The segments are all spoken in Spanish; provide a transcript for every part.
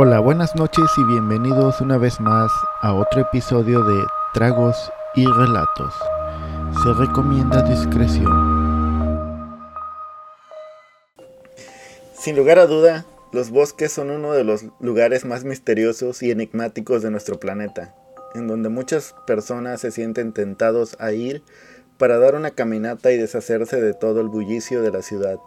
Hola, buenas noches y bienvenidos una vez más a otro episodio de Tragos y Relatos. Se recomienda discreción. Sin lugar a duda, los bosques son uno de los lugares más misteriosos y enigmáticos de nuestro planeta, en donde muchas personas se sienten tentados a ir para dar una caminata y deshacerse de todo el bullicio de la ciudad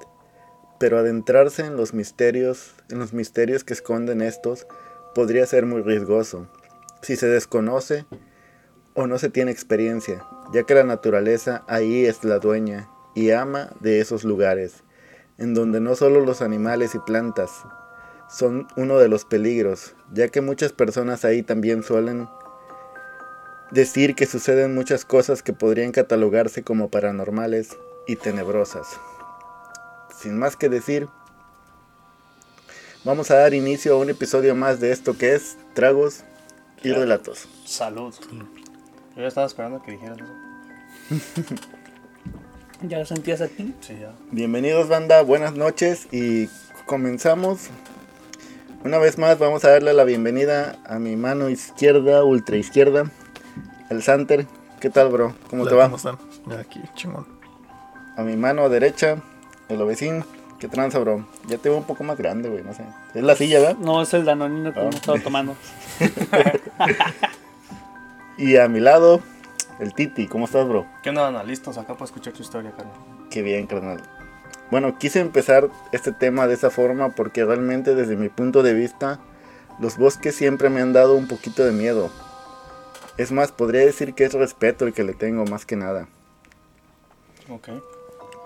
pero adentrarse en los misterios, en los misterios que esconden estos, podría ser muy riesgoso, si se desconoce o no se tiene experiencia, ya que la naturaleza ahí es la dueña y ama de esos lugares, en donde no solo los animales y plantas son uno de los peligros, ya que muchas personas ahí también suelen decir que suceden muchas cosas que podrían catalogarse como paranormales y tenebrosas sin más que decir, vamos a dar inicio a un episodio más de esto que es Tragos y Relatos. Salud. Yo ya estaba esperando que dijeras eso. ¿Ya lo sentías aquí? Sí, ya. Bienvenidos banda, buenas noches y comenzamos. Una vez más vamos a darle la bienvenida a mi mano izquierda, ultra izquierda, el Santer. ¿Qué tal, bro? ¿Cómo te va? ¿Cómo están? Aquí, chingón. A mi mano derecha, el ovecín. ¿Qué tranza, bro? Ya te veo un poco más grande, güey, no sé. Es la silla, ¿verdad? No, es el danonino que Ah. hemos estado tomando. Y a mi lado, el Titi. ¿Cómo estás, bro? ¿Qué onda, Ana? ¿Listos acá para escuchar tu historia, carnal? Qué bien, carnal. Bueno, quise empezar este tema de esa forma porque realmente desde mi punto de vista, los bosques siempre me han dado un poquito de miedo. Es más, podría decir que es respeto el que le tengo más que nada. Ok.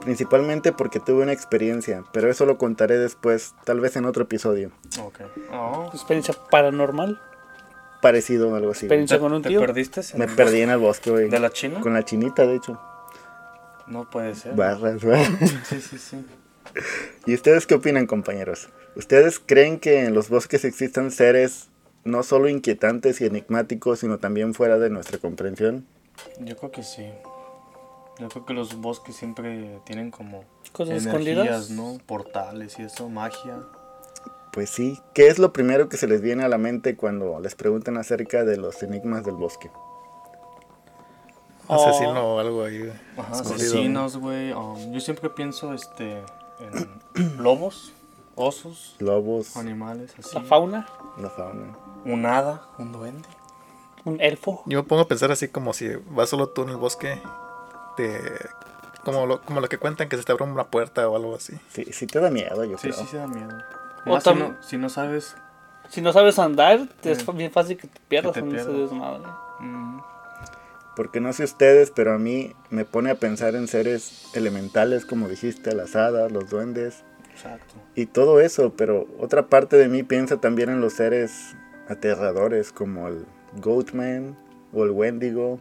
Principalmente porque tuve una experiencia, pero eso lo contaré después, tal vez en otro episodio. Ok. Oh. Experiencia paranormal. Parecido o algo así. Experiencia con un ¿Te tío. perdiste? en Me el perdí en el bosque, güey. ¿De la China? Con la chinita, de hecho. No puede ser. Barras, barras. Sí, sí, sí. ¿Y ustedes qué opinan, compañeros? ¿Ustedes creen que en los bosques existan seres no solo inquietantes y enigmáticos, sino también fuera de nuestra comprensión? Yo creo que sí. Yo creo que los bosques siempre tienen como Cosas energías, escondidas. ¿no? Portales y eso, magia. Pues sí. ¿Qué es lo primero que se les viene a la mente cuando les preguntan acerca de los enigmas del bosque? Oh. Asesino o algo ahí. Ajá, asesinos, güey. um, yo siempre pienso este en lobos, osos, Lobos, animales así. La fauna. la fauna. Un hada, un duende. Un elfo. Yo me pongo a pensar así como si vas solo tú en el bosque. Te... Como, lo, como lo que cuentan que se te abre una puerta o algo así. Sí, sí te da miedo, yo Sí, creo. sí, se da miedo. O Más si, no, si no sabes. Si no sabes andar, te es bien fácil que te pierdas Que te en ese desmadre. mm, Porque no sé ustedes, pero a mí me pone a pensar en seres elementales, como dijiste, las hadas, los duendes. exacto. y todo eso, pero otra parte de mí piensa también en los seres aterradores como el Goatman o el Wendigo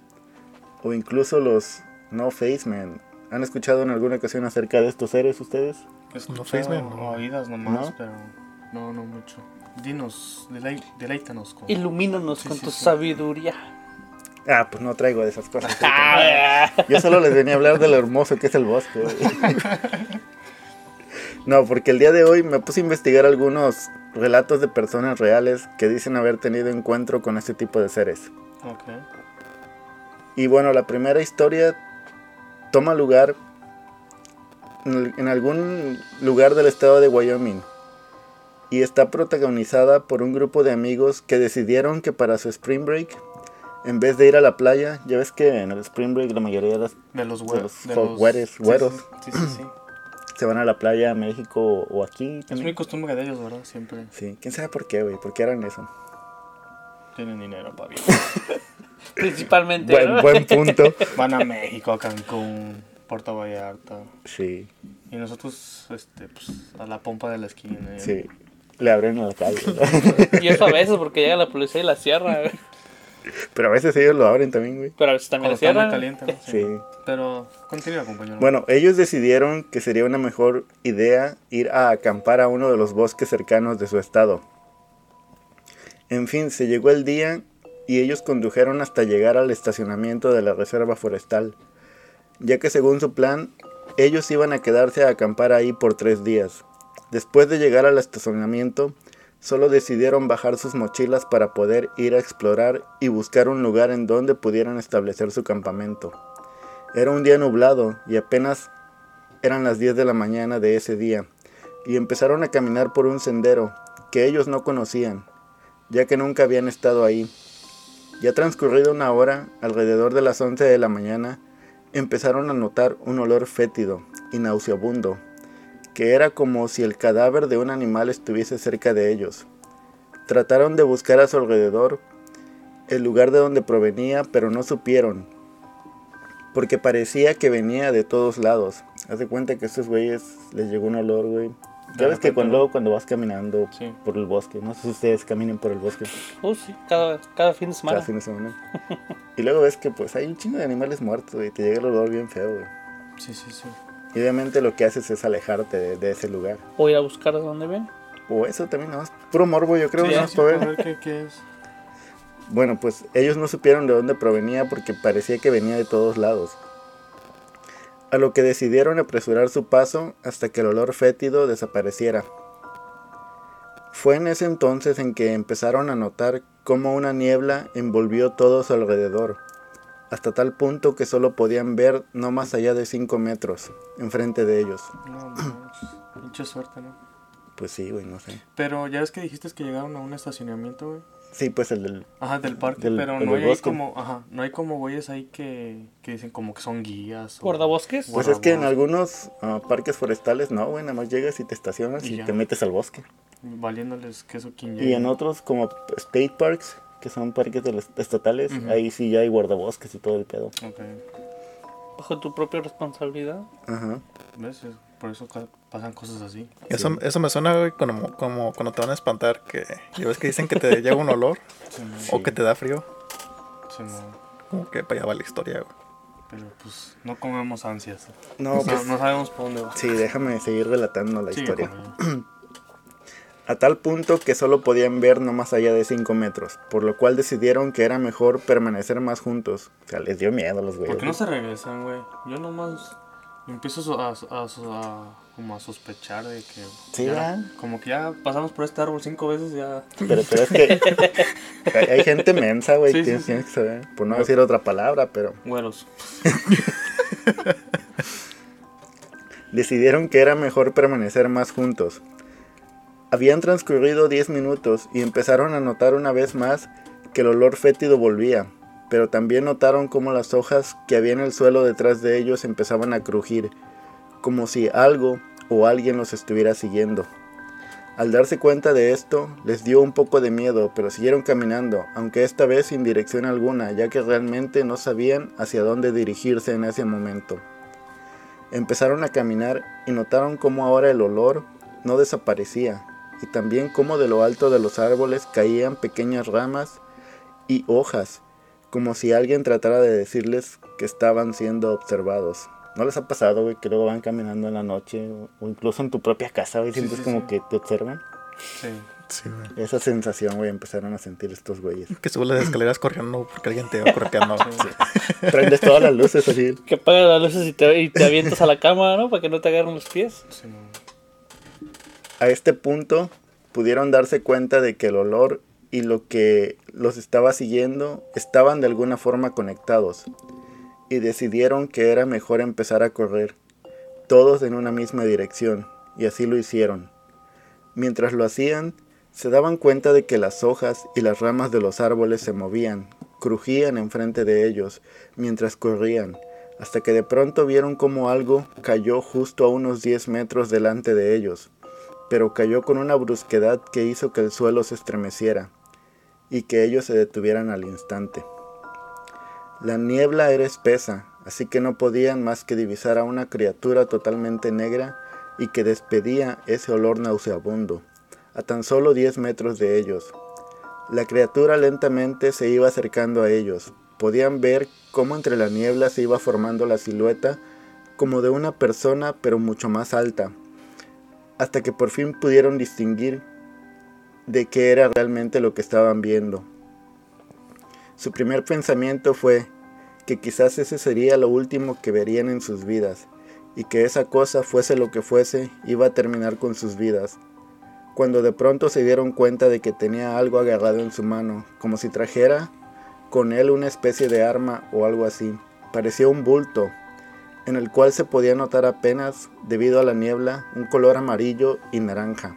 o incluso los No Face Man. ¿Han escuchado en alguna ocasión acerca de estos seres ustedes? No, Facebook, no. oídas nomás, ¿No? pero no, no mucho. Dinos, deleítanos con. Ilumínanos Sí, con sí, tu sí. sabiduría. Ah, pues no traigo de esas cosas. Ah, Yo solo les venía a hablar de lo hermoso que es el bosque. No, porque el día de hoy me puse a investigar algunos relatos de personas reales que dicen haber tenido encuentro con este tipo de seres. Ok. Y bueno, la primera historia toma lugar en algún lugar del estado de Wyoming. Y está protagonizada por un grupo de amigos que decidieron que para su spring break, en vez de ir a la playa, ya ves que en el spring break la mayoría de las De los güeros. los De jo- los güeres, sí, güeros. Sí, sí, sí. sí. se van a la playa a México o aquí. Es muy costumbre de ellos, ¿verdad? Siempre Sí, quién sabe por qué, güey, por qué harán eso. tienen dinero para bien. Principalmente. Buen, ¿verdad? buen punto. Van a México, a Cancún, Puerto Vallarta. Sí, Y nosotros, este, pues, a la pompa de la esquina. ¿eh? sí. Le abren a la calle. Y eso a veces porque llega la policía y la cierra. güey. Pero a veces ellos lo abren también, güey. Pero a veces también muy cierran. caliente, ¿no? Sí. Pero continúa, compañero. Bueno, ellos decidieron que sería una mejor idea ir a acampar a uno de los bosques cercanos de su estado. En fin, se llegó el día y ellos condujeron hasta llegar al estacionamiento de la reserva forestal, ya que según su plan, ellos iban a quedarse a acampar ahí por tres días. Después de llegar al estacionamiento, solo decidieron bajar sus mochilas para poder ir a explorar y buscar un lugar en donde pudieran establecer su campamento. Era un día nublado y apenas eran las 10 de la mañana de ese día, y empezaron a caminar por un sendero que ellos no conocían, ya que nunca habían estado ahí. Ya transcurrido una hora, alrededor de las 11 de la mañana, empezaron a notar un olor fétido y nauseabundo, que era como si el cadáver de un animal estuviese cerca de ellos. Trataron de buscar a su alrededor el lugar de donde provenía, pero no supieron, porque parecía que venía de todos lados. Haz de cuenta que a estos güeyes les llegó un olor, güey. De ¿Sabes que cuando, ¿no? cuando vas caminando Sí. por el bosque? No sé si ustedes caminen por el bosque Oh, sí, cada, cada fin de semana. cada fin de semana. y luego ves que pues hay un chingo de animales muertos, güey. Te llega el olor bien feo, güey. Sí, sí, sí. Y obviamente lo que haces es alejarte de, de ese lugar. O ir a buscar de dónde ven. O eso también, nada más. Puro morbo, yo creo, Sí, más sí, para ver qué, qué es. Bueno, pues ellos no supieron de dónde provenía porque parecía que venía de todos lados. A lo que decidieron apresurar su paso hasta que el olor fétido desapareciera. Fue en ese entonces en que empezaron a notar cómo una niebla envolvió todo su alrededor, hasta tal punto que solo podían ver no más allá de 5 metros enfrente de ellos. No. Pinche suerte, ¿no? Pues sí, güey, no sé. Pero ya ves que dijiste que llegaron a un estacionamiento, güey. Sí, pues el del... Ajá, del parque, Del- pero no hay como, ajá, no hay como güeyes ahí que, que dicen como que son guías. o- ¿Guardabosques? Pues es que en algunos ah, parques forestales no, güey, nada más llegas y te estacionas Y te metes al bosque. Valiéndoles queso quien Y en otros como state parks, que son parques de los estatales, ahí sí ya hay guardabosques y todo el pedo. Ok, Bajo tu propia responsabilidad. Ajá. ¿ves? Por eso pasan cosas así. Eso, eso me suena, güey, como, como cuando te van a espantar, que ya ves que dicen que te llega un olor Sí, o que te da frío. sí, no, Como que para allá va la historia, güey. pero pues no comemos ansias. No, No, pues no sabemos por dónde va. sí, déjame seguir relatando la historia. A tal punto que solo podían ver no más allá de 5 metros, por lo cual decidieron que era mejor permanecer más juntos. O sea, les dio miedo a los güeyes. ¿Por qué no se regresan, güey? Yo nomás empiezo a, como a sospechar de que... Sí, ya. Como que ya pasamos por este árbol cinco veces, ya... Pero, pero es que hay, hay gente mensa, güey, Sí, sí, tienes, sí. tienes que saber. Por no decir otra palabra, pero... Güeros. decidieron que era mejor permanecer más juntos. Habían transcurrido 10 minutos y empezaron a notar una vez más que el olor fétido volvía, pero también notaron cómo las hojas que había en el suelo detrás de ellos empezaban a crujir, como si algo o alguien los estuviera siguiendo. Al darse cuenta de esto, les dio un poco de miedo, pero siguieron caminando, aunque esta vez sin dirección alguna, ya que realmente no sabían hacia dónde dirigirse en ese momento. Empezaron a caminar y notaron cómo ahora el olor no desaparecía, y también cómo de lo alto de los árboles caían pequeñas ramas y hojas, como si alguien tratara de decirles que estaban siendo observados. ¿No les ha pasado, güey, que luego van caminando en la noche o incluso en tu propia casa, güey, Sí, sientes sí, como sí. que te observan? Sí. Sí, güey. Esa sensación, güey, empezaron a sentir estos güeyes. Que subes las escaleras corriendo porque alguien te va correteando. Prendes todas las luces así. Que apagas las luces y te, y te avientas a la cama, ¿no? Para que no te agarren los pies. sí, no. A este punto pudieron darse cuenta de que el olor y lo que los estaba siguiendo estaban de alguna forma conectados y decidieron que era mejor empezar a correr, todos en una misma dirección, y así lo hicieron. Mientras lo hacían, se daban cuenta de que las hojas y las ramas de los árboles se movían, crujían enfrente de ellos mientras corrían, hasta que de pronto vieron como algo cayó justo a unos 10 metros delante de ellos pero cayó con una brusquedad que hizo que el suelo se estremeciera y que ellos se detuvieran al instante. La niebla era espesa, así que no podían más que divisar a una criatura totalmente negra y que despedía ese olor nauseabundo, a tan solo 10 metros de ellos. La criatura lentamente se iba acercando a ellos. Podían ver cómo entre la niebla se iba formando la silueta como de una persona pero mucho más alta, hasta que por fin pudieron distinguir de qué era realmente lo que estaban viendo. Su primer pensamiento fue que quizás ese sería lo último que verían en sus vidas, y que esa cosa, fuese lo que fuese, iba a terminar con sus vidas. cuando de pronto se dieron cuenta de que tenía algo agarrado en su mano, como si trajera con él una especie de arma o algo así. Parecía un bulto, en el cual se podía notar apenas, debido a la niebla, un color amarillo y naranja.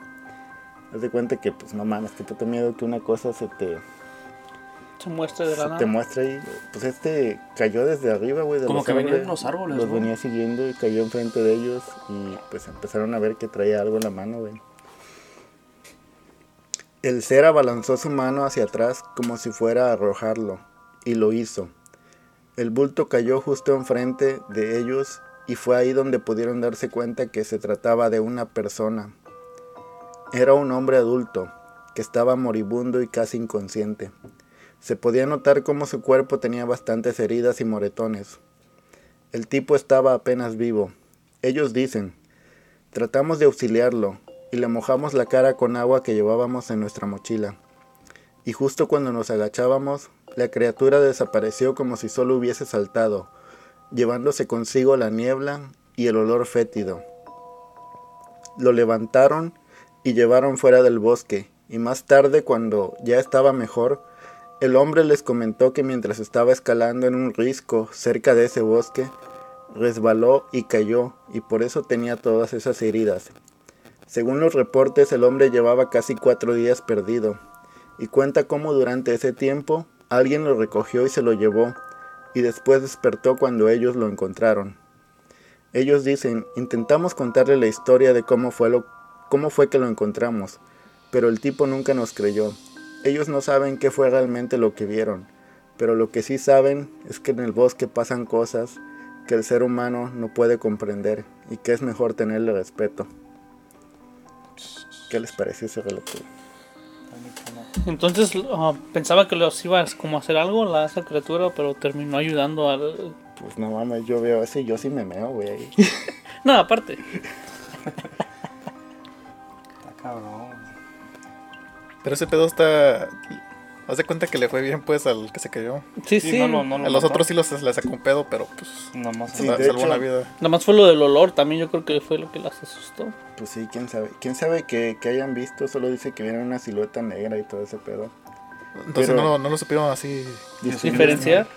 Haz de cuenta que, pues no mames, que puto miedo que una cosa se te, Se muestra de la se nada. te muestra ahí. Pues este cayó desde arriba, güey. de Como los que venía árboles. en los árboles, Los venía siguiendo y cayó enfrente de ellos y pues empezaron a ver que traía algo en la mano, güey. El ser abalanzó su mano hacia atrás como si fuera a arrojarlo y lo hizo. El bulto cayó justo enfrente de ellos y fue ahí donde pudieron darse cuenta que se trataba de una persona. Era un hombre adulto que estaba moribundo y casi inconsciente. Se podía notar cómo su cuerpo tenía bastantes heridas y moretones. El tipo estaba apenas vivo. Ellos dicen, tratamos de auxiliarlo y le mojamos la cara con agua que llevábamos en nuestra mochila. Y justo cuando nos agachábamos, la criatura desapareció como si solo hubiese saltado, llevándose consigo la niebla y el olor fétido. Lo levantaron y llevaron fuera del bosque, y más tarde, cuando ya estaba mejor, el hombre les comentó que mientras estaba escalando en un risco cerca de ese bosque, resbaló y cayó, y por eso tenía todas esas heridas. Según los reportes, el hombre llevaba casi cuatro días perdido, y cuenta cómo durante ese tiempo alguien lo recogió y se lo llevó, y después despertó cuando ellos lo encontraron. Ellos dicen, intentamos contarle la historia de cómo fue, lo, cómo fue que lo encontramos, pero el tipo nunca nos creyó. Ellos no saben qué fue realmente lo que vieron, pero lo que sí saben es que en el bosque pasan cosas que el ser humano no puede comprender y que es mejor tenerle respeto. ¿Qué les pareció ese relato? Entonces ah, pensaba que los ibas como a hacer algo la esa criatura, pero terminó ayudando al. Pues no mames, yo veo ese y yo sí me meo, güey. No, aparte. Cabrón. Pero ese pedo está. Haz de cuenta que le fue bien, pues, al que se cayó. Sí, sí. Sí, no, no, no A lo los mató. otros sí los, les sacó un pedo, pero pues. Nada más. Sí, salvó hecho- la vida. Nada más fue lo del olor también, yo creo que fue lo que las asustó. Pues sí, quién sabe. ¿Quién sabe que, que hayan visto? Solo dice que vieron una silueta negra y todo ese pedo. Entonces Pero- no, lo- no lo supieron así. Diferenciar.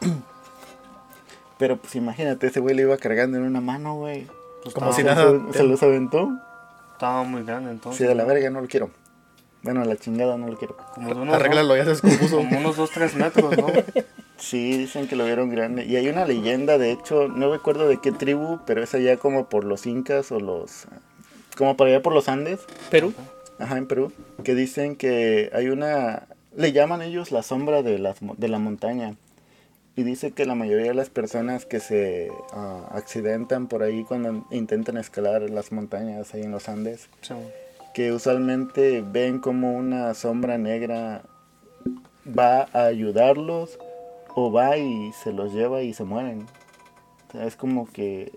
Pero pues imagínate, ese güey lo iba cargando en una mano, güey. Pues Como estaba, si nada. Se, se los aventó. Estaba muy grande entonces. Sí, de la verga no lo quiero. Bueno, a la chingada no lo quiero. Como unos, Arréglalo, ya se descompuso. como unos 2, 3 metros, ¿no? Sí, dicen que lo vieron grande. Y hay una leyenda, de hecho, no recuerdo de qué tribu, pero es allá como por los incas o los... Como por allá por los Andes, Perú. ajá, en Perú, que dicen que hay una... Le llaman ellos la sombra de, las, mo- de la montaña. Y dice que la mayoría de las personas que se ah, accidentan por ahí cuando intentan escalar las montañas ahí en los Andes, Sí, que usualmente ven como una sombra negra va a ayudarlos o va y se los lleva y se mueren. O sea, es como que...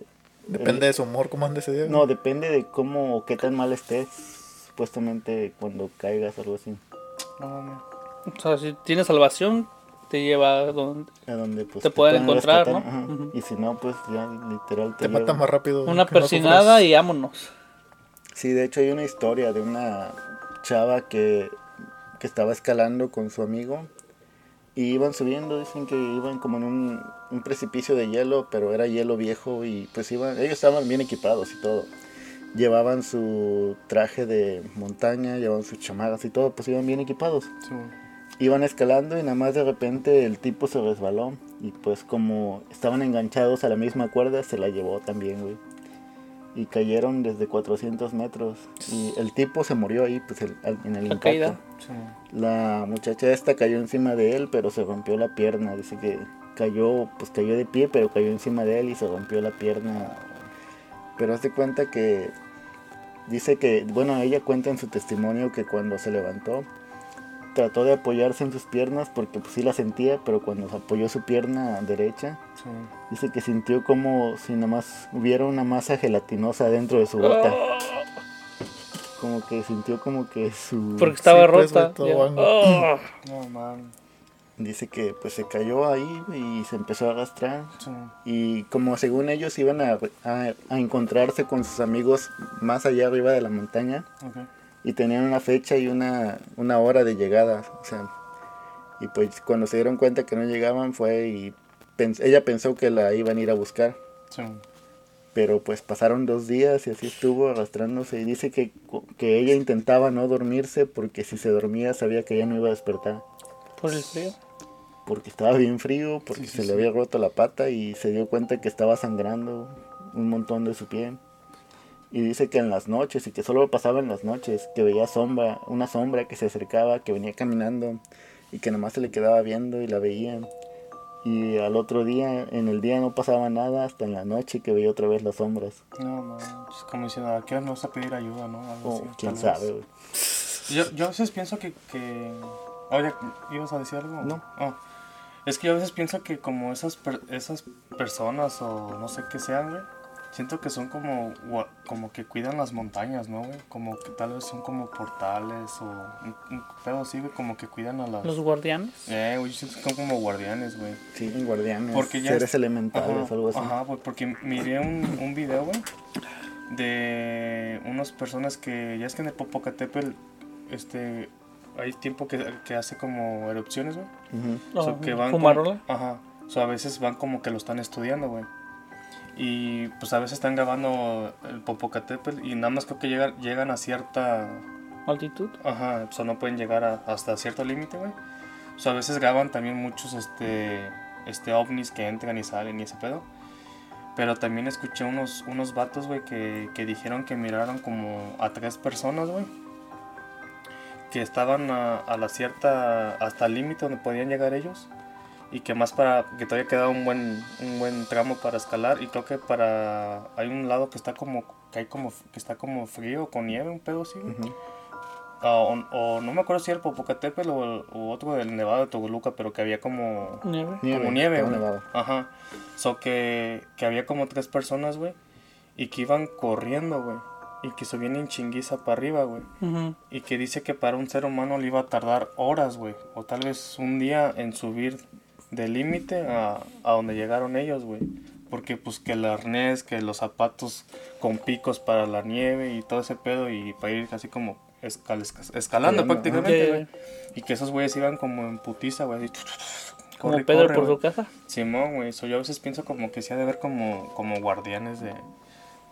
Depende de su humor, cómo ande ese día. No, depende de cómo o qué tan mal estés, supuestamente cuando caigas o algo así. no mames. O sea, si tienes salvación, te lleva a donde. A donde pues Te pueden encontrar, rescatar, ¿no? Y si no, pues ya literal Te llevan. matan más rápido. Una persinada y vámonos. Sí, de hecho hay una historia de una chava que, que estaba escalando con su amigo y iban subiendo, dicen que iban como en un, un precipicio de hielo, pero era hielo viejo y pues iban, ellos estaban bien equipados y todo. Llevaban su traje de montaña, llevaban sus chamarras y todo, pues iban bien equipados. Sí, Iban escalando y nada más de repente el tipo se resbaló y pues como estaban enganchados a la misma cuerda se la llevó también, güey. Y cayeron desde 400 metros y el tipo se murió ahí pues el- en el La impacto. caída. sí. La muchacha esta cayó encima de él pero se rompió la pierna, dice que cayó pues cayó de pie pero cayó encima de él y se rompió la pierna. Pero hace cuenta que dice que, bueno, ella cuenta en su testimonio que cuando se levantó trató de apoyarse en sus piernas porque pues sí la sentía, pero cuando se apoyó su pierna derecha, sí. dice que sintió como si nomás hubiera una masa gelatinosa dentro de su bota. Como que sintió como que su... Porque estaba Sí, pues, rota. Oh. No mames. Dice que pues se cayó ahí y se empezó a arrastrar. Sí. Y como según ellos iban a, a- a encontrarse con sus amigos más allá arriba de la montaña. Y tenían una fecha y una, una hora de llegada, o sea, y pues cuando se dieron cuenta que no llegaban fue y pens- ella pensó que la iban a ir a buscar, Sí. pero pues pasaron dos días y así estuvo arrastrándose y dice que, que ella intentaba no dormirse porque si se dormía sabía que ella no iba a despertar. Por el frío. porque estaba bien frío, porque Sí, sí, se le había roto la pata y se dio cuenta que estaba sangrando un montón de su pie. Y dice que en las noches, y que solo pasaba en las noches, que veía sombra, una sombra que se acercaba, que venía caminando y que nomás se le quedaba viendo y la veía. Y al otro día, en el día no pasaba nada, hasta en la noche que veía otra vez las sombras. No, no, es como diciendo, ¿a qué nos vas a pedir ayuda, no? Algo O así, quién sabe, güey. Yo, yo a veces pienso que... que... Oye, ¿ibas a decir algo? No. Ah, es que yo a veces pienso que como esas, per- esas personas o no sé qué sean, güey, siento que son como, gua- como que cuidan las montañas, ¿no, güey? Como que tal vez son como portales o un, un pedo así, güey, como que cuidan a las... Los guardianes. Eh, güey, yo siento que son como guardianes, güey. Sí, guardianes, Porque ya seres es- elementales, Ajá, algo así. Ajá, pues porque miré un, un video, güey, de unas personas que, ya es que en el Popocatépetl, este, hay tiempo que, que hace como erupciones, güey. Ujú. O sea, Oh, que van como- ajá. O sea, a veces van como que lo están estudiando, güey. Y pues a veces están grabando el Popocatépetl y nada más creo que llegan, llegan a cierta... Altitud. Ajá, o sea, no pueden llegar a- hasta cierto límite, güey. O sea, a veces graban también muchos este, este ovnis que entran y salen y ese pedo. Pero también escuché unos, unos vatos, güey, que, que dijeron que miraron como a tres personas, güey. Que estaban a, a la cierta, hasta el límite donde podían llegar ellos. Y que más para, que todavía quedaba un buen, un buen tramo para escalar. Y creo que para, hay un lado que está como, que hay como, que está como frío, con nieve, un pedo así, güey. Ujú. Ah, o, o no me acuerdo si era el Popocatépetl o, o otro del Nevado de Toluca, pero que había como, Nieve. como nieve, estaba güey. nevado. Ajá. So que, que había como tres personas, güey, y que iban corriendo, güey, y que subían en chinguiza para arriba, güey. Ujú. Y que dice que para un ser humano le iba a tardar horas, güey, o tal vez un día en subir del límite a, a donde llegaron ellos, güey. Porque pues que el arnés, que los zapatos con picos para la nieve y todo ese pedo y para ir así como escal- esca- escalando prácticamente, güey. Y que esos güeyes iban como en putiza, güey. Como Pedro corre, por su casa. Simón, güey. So, yo a veces pienso como que sí ha de ver como, como guardianes de,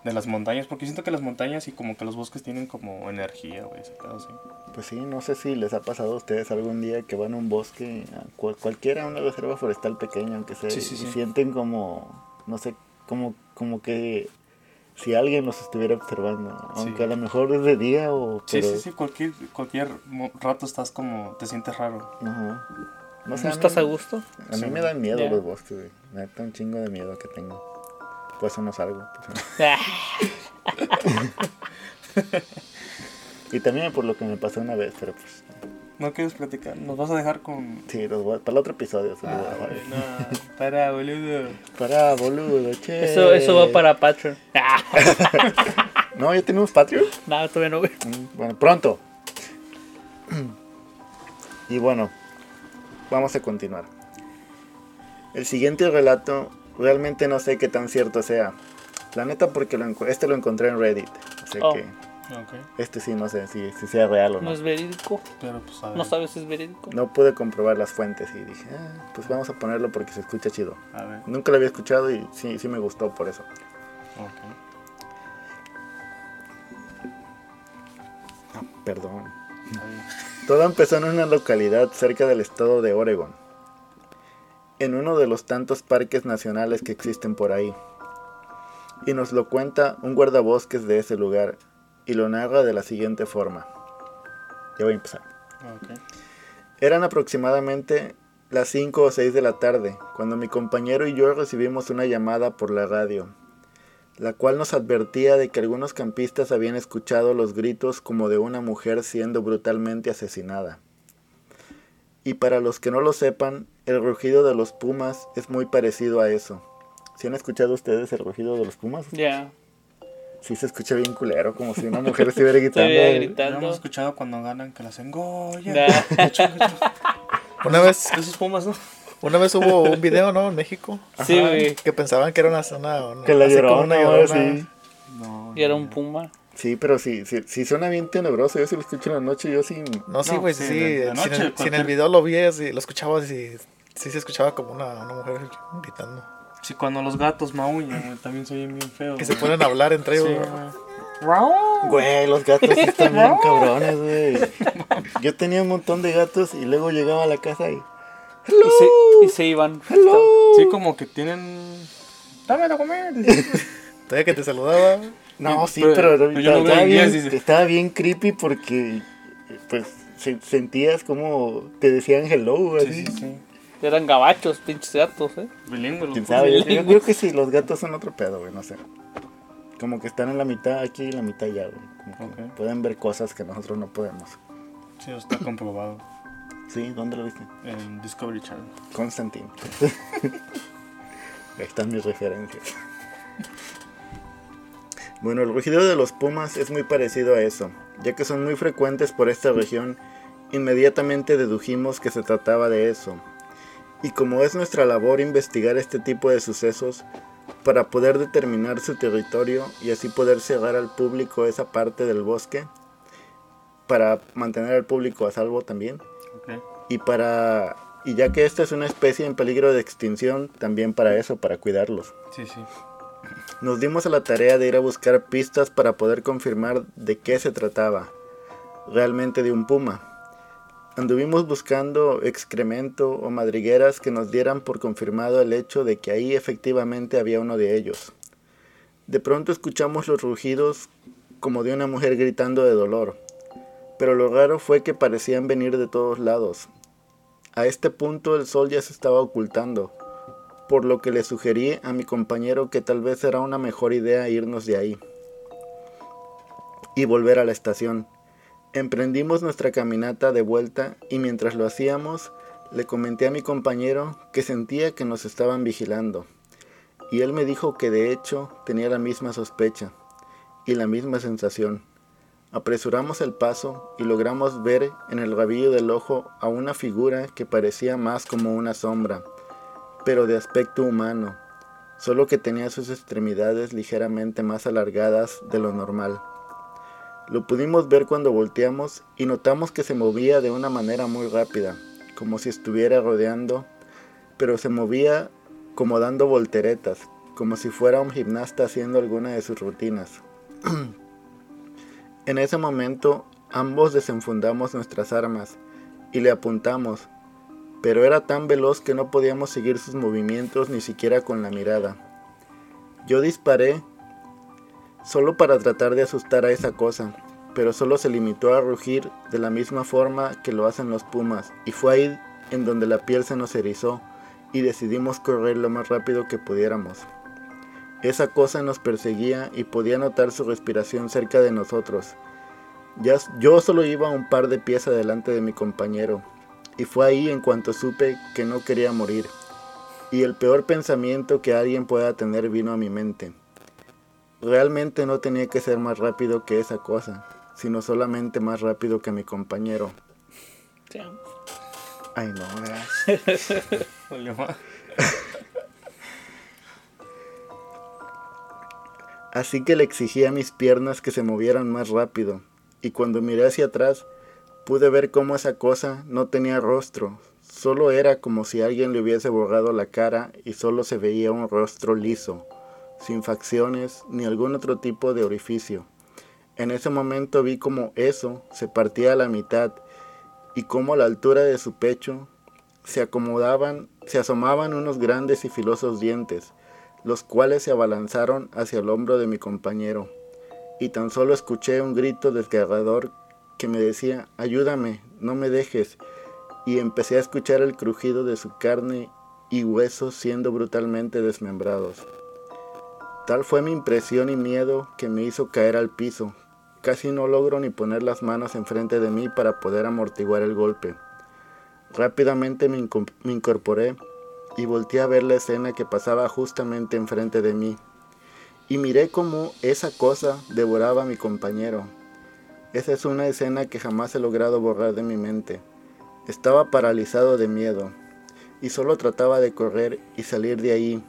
de las montañas. Porque siento que las montañas y como que los bosques tienen como energía, güey. Ese pedo así. Pues sí, no sé si les ha pasado a ustedes algún día que van a un bosque, a cual- cualquiera, a una reserva forestal pequeña, aunque sea, Sí, sí, y sí. sienten como, no sé, como, como que si alguien los estuviera observando, aunque Sí. a lo mejor es de día o... Sí, pero- sí, sí. Cualquier, cualquier mo- rato estás como... Te sientes raro. Ajá. No sé, ¿No a mí- estás a gusto? A mí Sí. me dan miedo los bosques, güey. Me da un chingo de miedo que tengo. Por eso no salgo. pues, Ah, Y también por lo que me pasó una vez, pero pues... ¿No quieres platicar? ¿Nos vas a dejar con...? Sí, los voy a- para el otro episodio. se voy a Ah, no. Para, boludo. Para, boludo, che. Eso, eso va para Patreon. Ah, No, ya tenemos Patreon. no, todavía no, güey. Mm, Bueno, pronto. Y bueno, vamos a continuar. El siguiente relato realmente no sé qué tan cierto sea. La neta porque lo este lo encontré en Reddit. Así Oh. que este sí no sé si, si sea real o No no. es verídico. Pero pues a ver. No sabes si es verídico. No pude comprobar las fuentes y dije, "Ah, pues vamos a ponerlo porque se escucha chido. A ver. Nunca lo había escuchado y sí, sí me gustó por eso. Ah, perdón. Todo empezó en una localidad cerca del estado de Oregon, en uno de los tantos parques nacionales que existen por ahí. Y nos lo cuenta un guardabosques de ese lugar y lo narra de la siguiente forma. Ya voy a empezar. Ok. Eran aproximadamente las 5 o 6 de la tarde cuando mi compañero y yo recibimos una llamada por la radio, la cual nos advertía de que algunos campistas habían escuchado los gritos como de una mujer siendo brutalmente asesinada. Y para los que no lo sepan, el rugido de los pumas es muy parecido a eso. ¿Sí han escuchado ustedes el rugido de los pumas? Ya. Sí se escucha bien culero, como si una mujer estuviera gritando. Gritando. hemos escuchado cuando ganan que las engollan. Ya. Una vez, Esos pumas, ¿no? una vez hubo un video, ¿no? En México. Sí, güey. Que pensaban que era una zona. una- Que la llorona, una llorona. sí. No. Y era un puma. Sí, pero sí, sí, sí suena bien tenebroso. Yo sí lo escucho en la noche, yo sí. No, sí, No, güey, sí, sí. de- de si, en el, si en el cualquier- video lo vías y lo escuchabas y sí se escuchaba como una, una mujer gritando. Sí, cuando los gatos maullan, güey, también se oyen bien feo. Que se ponen a hablar entre Sí, ellos. güey. Güey, los gatos sí están bien cabrones, güey. Yo tenía un montón de gatos y luego llegaba a la casa y. Y se, y se iban. Sí, como que tienen. Dame de comer. Todavía que te saludaba. No, sí, Pero- pero, no estaba, bien, estaba bien creepy porque, pues, se- sentías como te decían hello, Sí, así. sí, sí. Eran gabachos, pinches gatos, ¿eh? Yo, creo que sí, los gatos son otro pedo, güey, no sé. Como que están en la mitad aquí y la mitad allá, güey. Como que pueden ver cosas que nosotros no podemos. Sí, está comprobado Sí, ¿dónde lo viste? en Discovery Channel. Constantine. Ahí están mis referencias. Bueno, el rugido de los pumas es muy parecido a eso, ya que son muy frecuentes por esta región, inmediatamente dedujimos que se trataba de eso. Y como es nuestra labor investigar este tipo de sucesos, para poder determinar su territorio y así poder cerrar al público esa parte del bosque, para mantener al público a salvo también, y para y ya que esta es una especie en peligro de extinción, también para eso, para cuidarlos. Sí, sí. Nos dimos a la tarea de ir a buscar pistas para poder confirmar de qué se trataba, realmente de un puma. Anduvimos buscando excremento o madrigueras que nos dieran por confirmado el hecho de que ahí efectivamente había uno de ellos. De pronto escuchamos los rugidos como de una mujer gritando de dolor, pero lo raro fue que parecían venir de todos lados. A este punto el sol ya se estaba ocultando, por lo que le sugerí a mi compañero que tal vez era una mejor idea irnos de ahí y volver a la estación. Emprendimos nuestra caminata de vuelta y mientras lo hacíamos le comenté a mi compañero que sentía que nos estaban vigilando y él me dijo que de hecho tenía la misma sospecha y la misma sensación. Apresuramos el paso y logramos ver en el rabillo del ojo a una figura que parecía más como una sombra, pero de aspecto humano, solo que tenía sus extremidades ligeramente más alargadas de lo normal. Lo pudimos ver cuando volteamos y notamos que se movía de una manera muy rápida, como si estuviera rodeando, pero se movía como dando volteretas, como si fuera un gimnasta haciendo alguna de sus rutinas. en ese momento ambos desenfundamos nuestras armas y le apuntamos, pero era tan veloz que no podíamos seguir sus movimientos ni siquiera con la mirada. Yo disparé solo para tratar de asustar a esa cosa, pero solo se limitó a rugir de la misma forma que lo hacen los pumas, y fue ahí en donde la piel se nos erizó y decidimos correr lo más rápido que pudiéramos. Esa cosa nos perseguía y podía notar su respiración cerca de nosotros. Ya, yo solo iba un par de pies adelante de mi compañero, y fue ahí en cuanto supe que no quería morir. Y el peor pensamiento que alguien pueda tener vino a mi mente. Realmente no tenía que ser más rápido que esa cosa, sino solamente más rápido que mi compañero. Ay no. Así que le exigí a mis piernas que se movieran más rápido, y cuando miré hacia atrás, pude ver cómo esa cosa no tenía rostro, solo era como si alguien le hubiese borrado la cara y solo se veía un rostro liso, sin facciones ni algún otro tipo de orificio. En ese momento vi como eso se partía a la mitad y cómo a la altura de su pecho se acomodaban, se asomaban unos grandes y filosos dientes, los cuales se abalanzaron hacia el hombro de mi compañero, y tan solo escuché un grito desgarrador que me decía, ayúdame, no me dejes, y empecé a escuchar el crujido de su carne y huesos siendo brutalmente desmembrados. Tal fue mi impresión y miedo que me hizo caer al piso. Casi no logro ni poner las manos enfrente de mí para poder amortiguar el golpe. Rápidamente me, me incorporé y volteé a ver la escena que pasaba justamente enfrente de mí. Y miré cómo esa cosa devoraba a mi compañero. Esa es una escena que jamás he logrado borrar de mi mente. Estaba paralizado de miedo y solo trataba de correr y salir de ahí.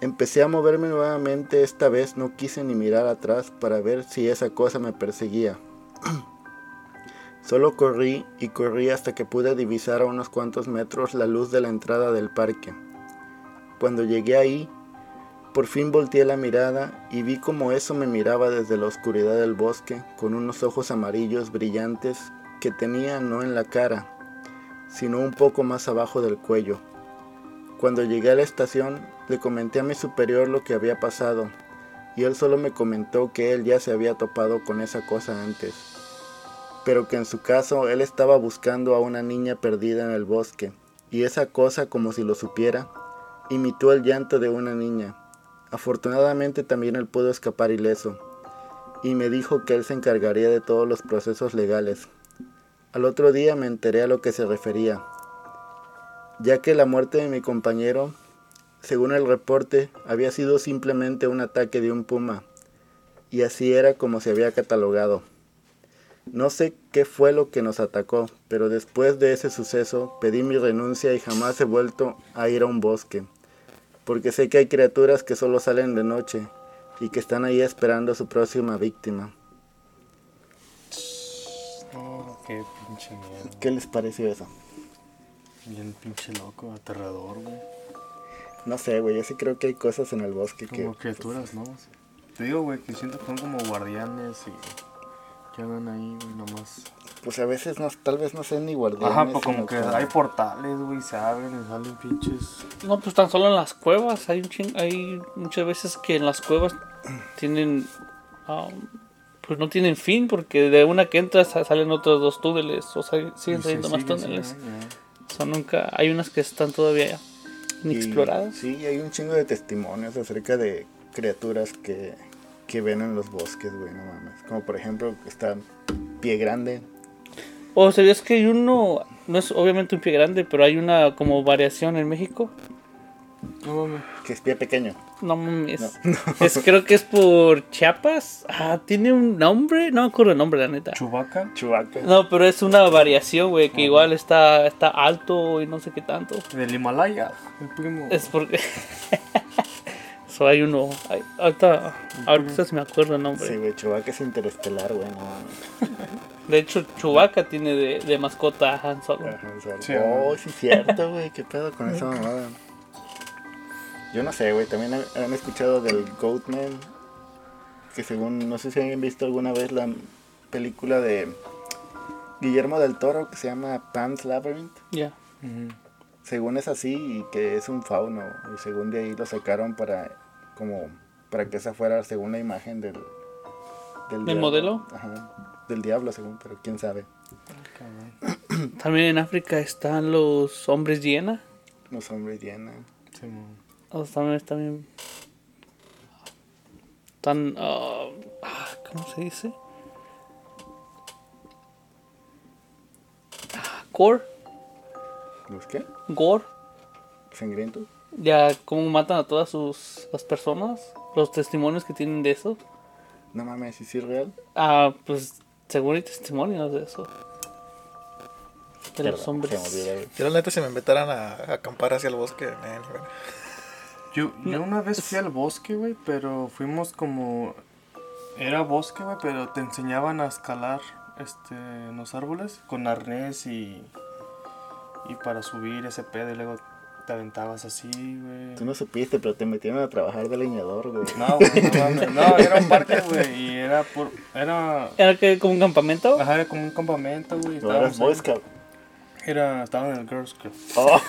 Empecé a moverme nuevamente, esta vez no quise ni mirar atrás para ver si esa cosa me perseguía. Solo corrí y corrí hasta que pude divisar a unos cuantos metros la luz de la entrada del parque. Cuando llegué ahí, por fin volteé la mirada y vi como eso me miraba desde la oscuridad del bosque con unos ojos amarillos brillantes que tenía no en la cara, sino un poco más abajo del cuello. Cuando llegué a la estación, le comenté a mi superior lo que había pasado, y él solo me comentó que él ya se había topado con esa cosa antes, pero que en su caso él estaba buscando a una niña perdida en el bosque, y esa cosa, como si lo supiera, imitó el llanto de una niña. Afortunadamente también él pudo escapar ileso, y me dijo que él se encargaría de todos los procesos legales. Al otro día me enteré a lo que se refería, ya que la muerte de mi compañero, según el reporte, había sido simplemente un ataque de un puma, y así era como se había catalogado. No sé qué fue lo que nos atacó, pero después de ese suceso pedí mi renuncia y jamás he vuelto a ir a un bosque, porque sé que hay criaturas que solo salen de noche y que están ahí esperando a su próxima víctima. No, qué pinche miedo. ¿Qué les pareció eso? Bien pinche loco, aterrador, güey. No sé, güey, yo sí creo que hay cosas en el bosque que... Como criaturas, ¿no? Te digo, güey, que siento que son como guardianes y que andan ahí, güey, nomás. Pues a veces no, tal vez no sean ni guardianes. Ajá, pues como que hay portales, güey, se abren y salen pinches. No, pues tan solo en las cuevas. Hay, un ching- hay muchas veces que en las cuevas tienen. um, pues no tienen fin, porque de una que entras sa- salen otros dos túneles. O sea, siguen y saliendo más siguen, túneles. sí. O sea, nunca. Hay unas que están todavía Y- inexploradas. Sí, hay un chingo de testimonios acerca de criaturas que, que ven en los bosques, güey, no mames. Como por ejemplo, está Pie Grande. O sea, es que hay uno. No es obviamente un pie grande, pero hay una como variación en México. No mames. Que es pie pequeño. No mames. Es, creo que es por Chiapas. Ah, tiene un nombre. No me acuerdo el nombre, la neta. Chubaca. Chubaca. No, pero es una variación, güey, que igual está, está alto y no sé qué tanto. Del Himalaya. El primo. Es porque. hay uno. hay- ahorita, ahorita se me acuerdo el nombre. Sí, güey, Chubaca es interestelar, güey, no. De hecho, Chewbacca tiene de, de mascota a Han Solo. Ajá, o sea, Sí, oh, sí, cierto, güey, qué pedo con esa mamada. Yo no sé, güey, también han, han escuchado del Goatman. Que según, no sé si han visto alguna vez la película de Guillermo del Toro que se llama Pan's Labyrinth. Ya. Según es así y que es un fauno. Y según de ahí lo sacaron para como para que esa fuera según la imagen del del ¿Del modelo? Ajá. Del diablo, según, pero quién sabe. Cabrón. También en África están los hombres hiena. Los hombres llenan. Simón. O sea, también están ah, ¿Cómo se dice? Ah, Gore. ¿Los qué? Gore. ¿Sangrientos? Ya, cómo matan a todas sus las personas. Los testimonios que tienen de eso. No mames, ¿sí sí es real? Ah, pues según hay testimonios de eso. De los hombres. Yo la neta si me invitaran a, a acampar hacia el bosque, man. Yo, yo una vez fui al bosque, güey, pero fuimos como... Era bosque, güey, pero te enseñaban a escalar este, en los árboles con arnés y... Y para subir ese pedo y luego te aventabas así, güey. Tú no supiste, pero te metieron a trabajar de leñador, güey. No, güey, no mames. No, era un parque, güey, y era por... Era... ¿Era que como un campamento? Ajá, era como un campamento, güey. No eras Boy. Scout. Era... Estaba en el Girl Scout. Oh,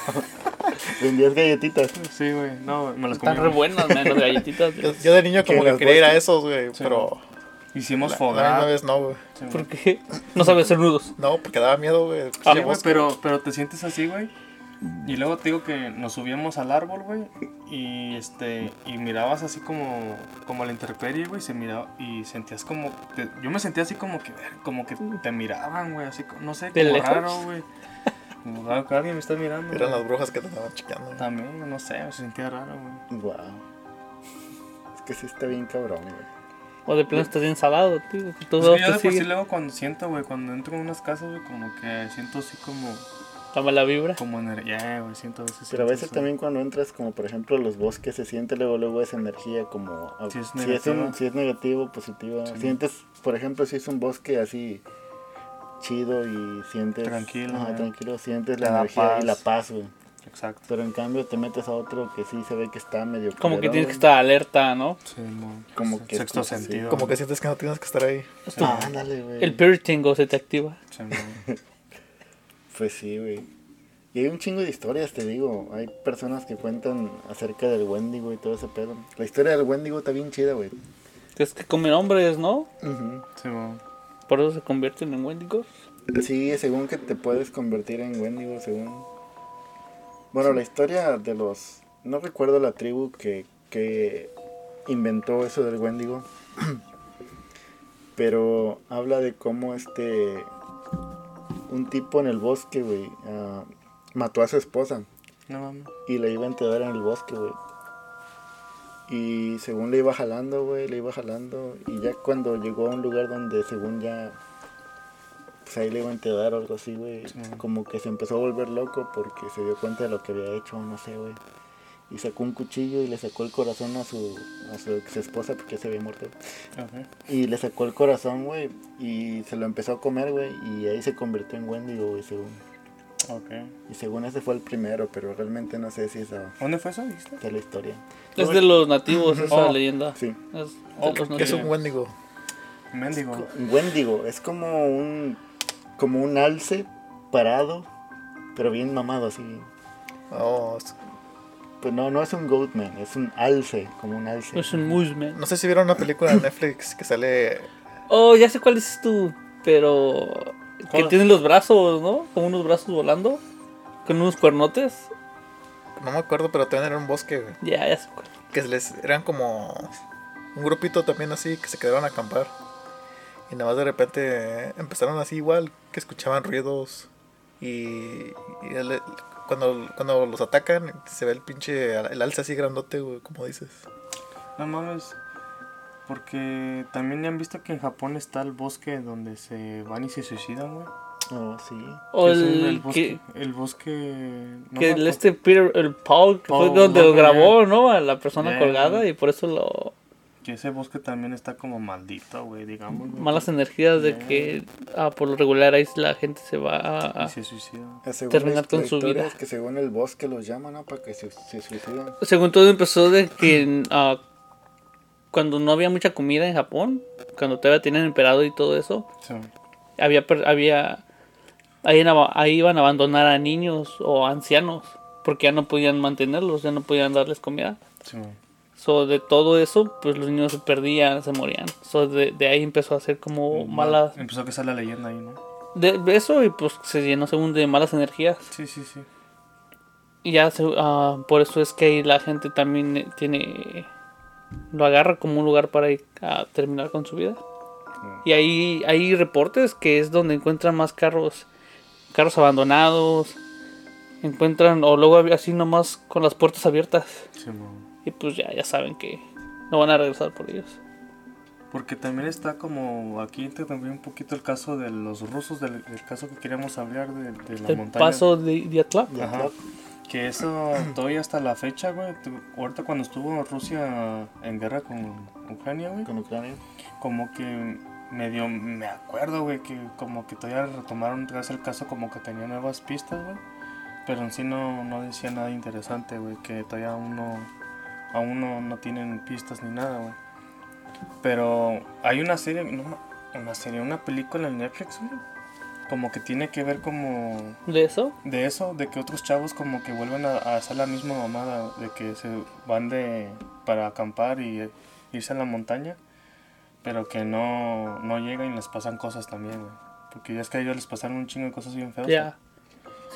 vendías galletitas. Sí, güey, no, me las Están comí. re buenas, man, las galletitas. Yo, yo de niño como Que quería ir a esos, güey, Sí, pero Hicimos fogata. vez no, güey. Sí, güey. Porque no sabe hacer nudos. No, porque daba miedo, güey. Sí, güey, bosque. pero, pero te sientes así, güey. Y luego te digo que nos subíamos al árbol, güey. Y este. Y mirabas así como. Como a la intemperie, güey. Se miraba. Y sentías como. te- yo me sentía así como que. Como que te miraban, güey. Así como. No sé, ¿De como lejos? raro, güey. Como raro que alguien me está mirando. Eran las brujas que te estaban chequeando. güey. También, no sé, se sentía raro, güey. Wow. Es que sí está bien cabrón, güey. O de plano estás bien salado, tío. que Todos Pues yo de por sí luego cuando siento, güey, cuando entro en unas casas, güey, como que siento así como. La mala vibra. Como energía, güey, siento a veces. Pero a veces eso. también cuando entras, como por ejemplo los bosques, se siente luego, luego esa energía como... Si es si, es negativa. un, si es negativo, positivo. Sí. Sientes, por ejemplo, si es un bosque así chido y sientes... Tranquilo, Ajá, tranquilo, sientes Te la energía y paz. la paz, güey. Exacto. Pero en cambio te metes a otro que sí se ve que está medio... Como que tienes que estar alerta, ¿no? Sí, mo- Como que Sexto sí, sí. sentido. Como que sientes que no tienes que estar ahí. Ah, ándale, güey. El Piritingo se te activa. Sí, Pues sí, güey. Y hay un chingo de historias, te digo. Hay personas que cuentan acerca del Wendigo y todo ese pedo. La historia del Wendigo está bien chida, güey. Es que comen hombres, ¿no? Ujú. sí, mo- Por eso se convierten en Wendigos. Sí, según que te puedes convertir en Wendigo, según... Bueno, la historia de los... No recuerdo la tribu que, que inventó eso del Wendigo. Pero habla de cómo este... Un tipo en el bosque, güey, ah, mató a su esposa. No mames. Y le iba a enterrar en el bosque, güey. Y según le iba jalando, güey, le iba jalando. Y ya cuando llegó a un lugar donde según ya... Pues ahí le iba a enterrar o algo así, güey. Sí. Como que se empezó a volver loco porque se dio cuenta de lo que había hecho, no sé, güey. Y sacó un cuchillo y le sacó el corazón a su, a su ex esposa porque ya se había muerto. Ok. Y le sacó el corazón, güey. Y se lo empezó a comer, güey. Y ahí se convirtió en Wendigo, güey, según. Ok. Y según ese fue el primero, pero realmente no sé si esa ¿Dónde fue eso, dijiste? es la historia. Es de los nativos esa Oh. leyenda. Sí. Es de Oh, Que es un. Wendigo. Mendigo. Un Wendigo, es como un como un alce parado, pero bien mamado así. Oh, es- Pues no, no es un goatman, es un alce, como un alce. Es un Mooseman. no sé si vieron una película de Netflix que sale. Oh, ya sé cuál dices tú, pero que tiene los brazos, ¿no? Como unos brazos volando, con unos cuernotes. No me acuerdo, pero también era un bosque. güey, Ya, ya sé cuál. Que les eran como un grupito también así que se quedaron a acampar. Y nada más de repente empezaron así igual, que escuchaban ruidos. Y, y el- cuando, cuando los atacan, se ve el pinche el alce así grandote, güey, como dices. No mames. Porque también han visto que en Japón está el bosque donde se van y se suicidan, güey. Oh, sí. O es el, el bosque. que, El bosque. no que el este Peter, el Paul, que fue Paul donde lo grabó, ¿no? A la persona Yeah. colgada y por eso lo Que ese bosque también está como maldito, güey, digamos. güey. malas energías de Yeah. que ah, por lo regular ahí la gente se va a, se. Eh, Terminar la- con su vida. Es que según el bosque los llaman, ¿no? Para que se, se suicidan. Según todo empezó de que ah, cuando no había mucha comida en Japón, cuando todavía tenían emperado y todo eso, Sí. había per- había ahí, ahí iban a abandonar a niños o ancianos porque ya no podían mantenerlos, ya no podían darles comida. Sí. So, de todo eso, pues los niños se perdían, se morían. So, de, de ahí empezó a ser como malas Empezó a que sale la leyenda ahí, ¿no? de, de eso y pues se llenó según de malas energías. Sí, sí, sí. Y ya se- ah, por eso es que ahí la gente también eh, tiene lo agarra como un lugar para ir a terminar con su vida. Y ahí hay reportes que es donde encuentran más carros carros abandonados. Encuentran o luego así nomás con las puertas abiertas Sí. Y pues ya ya saben que no van a regresar por ellos. Porque también está como aquí entra también un poquito el caso de los rusos, del, del caso que queríamos hablar de, de la El montaña. paso de Diatlap. Que eso todavía hasta la fecha, güey. Ahorita cuando estuvo Rusia en guerra con Ucrania, güey. Con Ucrania. Como que medio me acuerdo, güey, que como que todavía retomaron vez el caso como que tenía nuevas pistas, güey. Pero en sí no, no decía nada interesante, güey. Que todavía aún no, aún no, no tienen pistas ni nada, güey. Pero hay una serie, no, una serie, una película en Netflix, güey. Como que tiene que ver como De eso. de eso, de que otros chavos como que vuelven a, a hacer la misma mamada, de que se van de para acampar y eh, irse a la montaña, pero que no, no llegan y les pasan cosas también, güey. Porque ya es que a ellos les pasaron un chingo de cosas bien feas. Ya.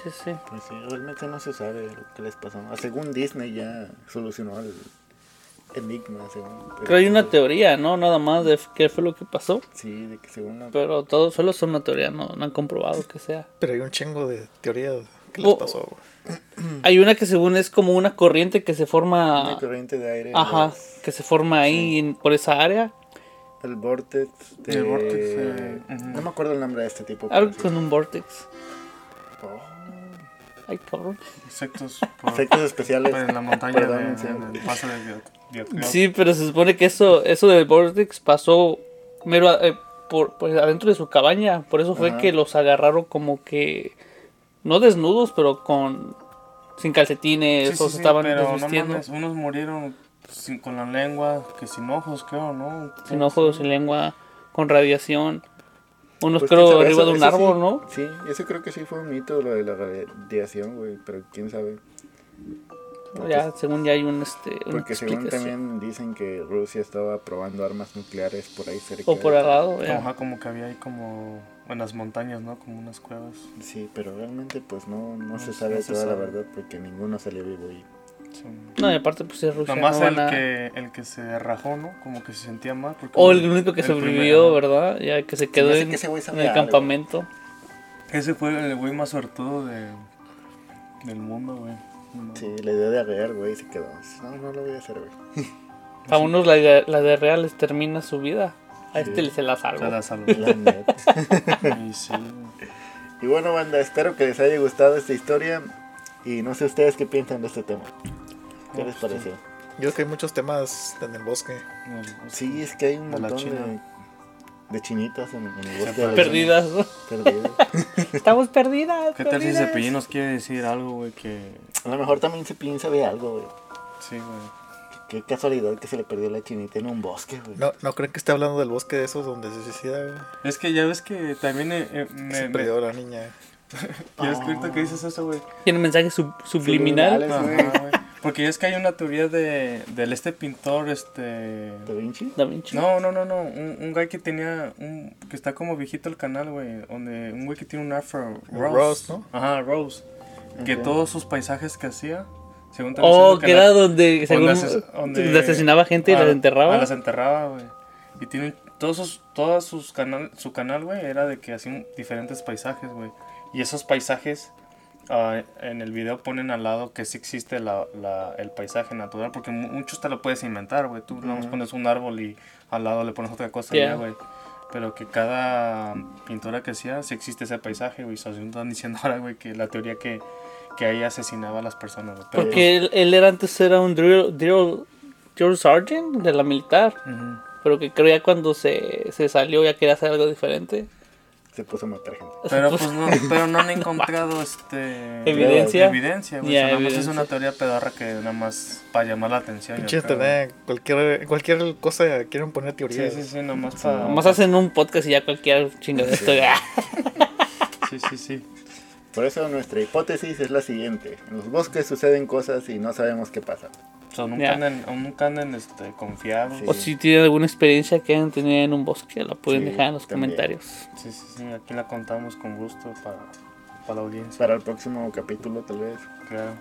Sí, sí. Pues sí, realmente no se sabe lo que les pasó. Según Disney ya solucionó el enigma, según. pero- Pero hay una teoría, ¿no? Nada más de qué fue lo que pasó. Sí, de que según la- Pero todo solo es una teoría, no, no han comprobado que sea. Pero hay un chingo de teorías que les Oh. pasó. Hay una que según es como una corriente que se una forma... corriente de aire. Ajá, los- que se forma ahí en- por esa área. El vortex de... El vortex, eh. No me acuerdo el nombre de este tipo. Algo sí. con un vortex. Oh, Ay, cabrón. Insectos por, Efectos especiales. en la montaña Perdón, de, sí. en el paso de Dios- Diocleo. Sí, pero se supone que eso, eso del Vortex pasó mero eh, por, por adentro de su cabaña. Por eso fue Ajá. que los agarraron como que no desnudos, pero con sin calcetines Sí, sí, o se sí, estaban pero no desvistiendo, mames, unos murieron sin- con la lengua, que sin ojos, creo, ¿no? sin ojos, sin lengua, con radiación. Unos Pues, creo arriba de un árbol, sí. ¿no? Sí, eso creo que sí fue un mito, lo de la radiación, güey, pero quién sabe. Ya, según ya hay un este una Porque según también dicen que Rusia estaba probando armas nucleares por ahí cerca. o por al lado, ajá, como que había ahí como en las montañas, ¿no? Como unas cuevas. Sí, pero realmente pues no, no, No se sabe no se toda la verdad porque ninguno salió vivo y Sí. No, y aparte pues es Rusia. Nomás no el a- que, el que se rajó, ¿no? Como que se sentía mal. porque O el único que el sobrevivió, primero, ¿verdad? Ya que se quedó en, que ese güey en sabe el algo. campamento. Ese fue el güey más suertudo de, del mundo, güey. No, sí, le dio de arrear, güey, se quedó. No, no lo voy a hacer, güey. A unos la, de- la de real les termina su vida. A este se la salva. Se la salvó. La neta. Y sí, güey. Y bueno, banda, espero que les haya gustado esta historia y no sé ustedes qué piensan de este tema. ¿Qué les pareció? Yo creo que hay muchos temas en el bosque. Sí, es que hay un montón China. de, de chinitas en, en el bosque. Sí, de la Perdidas, ¿no? Perdidas. Estamos perdidas. ¿Qué tal si. Cepillín nos quiere decir algo, güey? Que. A lo mejor también se piensa de algo, güey. Sí, güey. Qué casualidad que se le perdió la chinita en un bosque, güey. No, no creen que esté hablando del bosque de esos donde se suicida, güey. Es que ya ves que también eh, eh, me, Se me- perdió la niña. ya ves que ahorita que dices eso, güey. Tiene un mensaje sub- subliminal. Subliminales. Ajá, güey. Porque es que hay una teoría de del este pintor, este. ¿Da Vinci? Da Vinci. No, no, no, no. Un, un güey que tenía. Un, que está como viejito el canal, güey. Donde un güey que tiene un afro. Rose. Rose, ¿no? Ajá, Rose. Que Ok. todos sus paisajes que hacía. Según Oh, que era donde, según, ases- donde- donde asesinaba gente y Ah, las enterraba. ah, las enterraba, güey. Y tiene todos sus, todas sus canal, su canal, güey, era de que hacían diferentes paisajes, güey. Y esos paisajes ah, en el video ponen al lado que sí existe la, la- el paisaje natural, porque mu- muchos te lo puedes inventar, güey. Tú nomás pones un árbol y al lado le pones otra cosa, Yeah. güey. Pero que cada pintura que hacía, sí existe ese paisaje, güey. Y se están diciendo ahora, güey, que la teoría que, que ahí asesinaba a las personas, güey. Porque él, él era antes era un drill, drill, drill sergeant de la militar. Ujú. Pero que creo ya cuando se, se salió ya quería hacer algo diferente. Se puso a matar gente. Pero pues no, pero no han encontrado este Evidencia. evidencia, güey. Ya, O sea, nada más es una teoría pedorra que nada más para llamar la atención. Pinche internet, cualquier, cualquier cosa quieren poner Sí, teorías. sí, sí, nomás para. Nomás hacen un podcast y ya cualquier chingada esto ya. Sí, sí, sí. Por eso nuestra hipótesis es la siguiente. En los bosques suceden cosas y no sabemos qué pasa. O sea, nunca anden, nunca anden este, confiados. Sí. O si tienen alguna experiencia que hayan tenido en un bosque, la pueden Sí, dejar en los también. comentarios. Sí, sí, sí. Aquí la contamos con gusto para, para la audiencia. Para el próximo capítulo tal vez. Claro.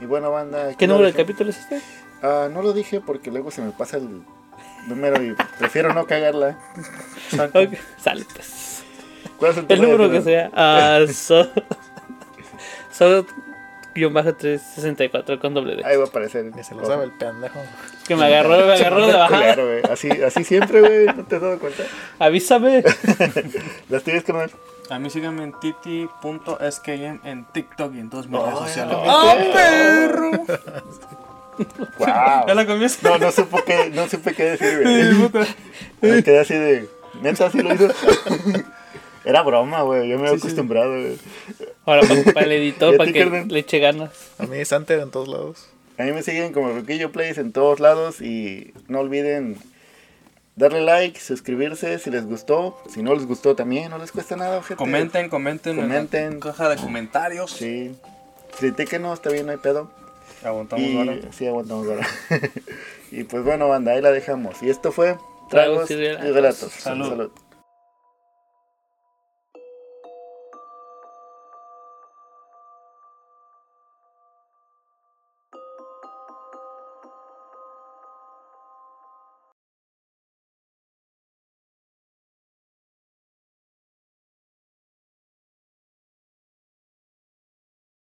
Y bueno, banda... ¿Qué número de capítulo es este? Ah, no lo dije porque luego se me pasa el número y prefiero no cagarla. Exacto. Ok, Sale pues. ¿Cuál es el, El número que sea. So, so, guion bajo 364 con doble D. Ahí va a aparecer. Ni se lo sabe el pendejo. Que me agarró, me agarró de bajada. Güey. Así, así siempre, güey. ¿No te has dado cuenta? Avísame. Las tuyas, carnal. A mí síganme en titi.skm en TikTok y en todas mis redes sociales. ¡Ah, perro! Wow. ¿Ya la comiste? No, no supe qué, no supe qué decir, güey. Me quedé así de. Neta, así lo hizo. Era broma, güey. Yo me había Sí, acostumbrado, güey. Ahora para, el editor, ¿Y a para que Carmen? le eche ganas. A mí es Hunter en todos lados. A mí me siguen como Roquillo Plays en todos lados. Y no olviden darle like, suscribirse si les gustó. Si no les gustó también, no les cuesta nada, gente. Comenten, comenten, Comenten. en la caja de comentarios. Sí. Critíquenos, está bien, no hay pedo. Aguantamos Y ahora. sí, aguantamos ahora. y pues bueno, banda, ahí la dejamos. Y esto fue Tragos Tragos y. Relatos. Salud. Salud.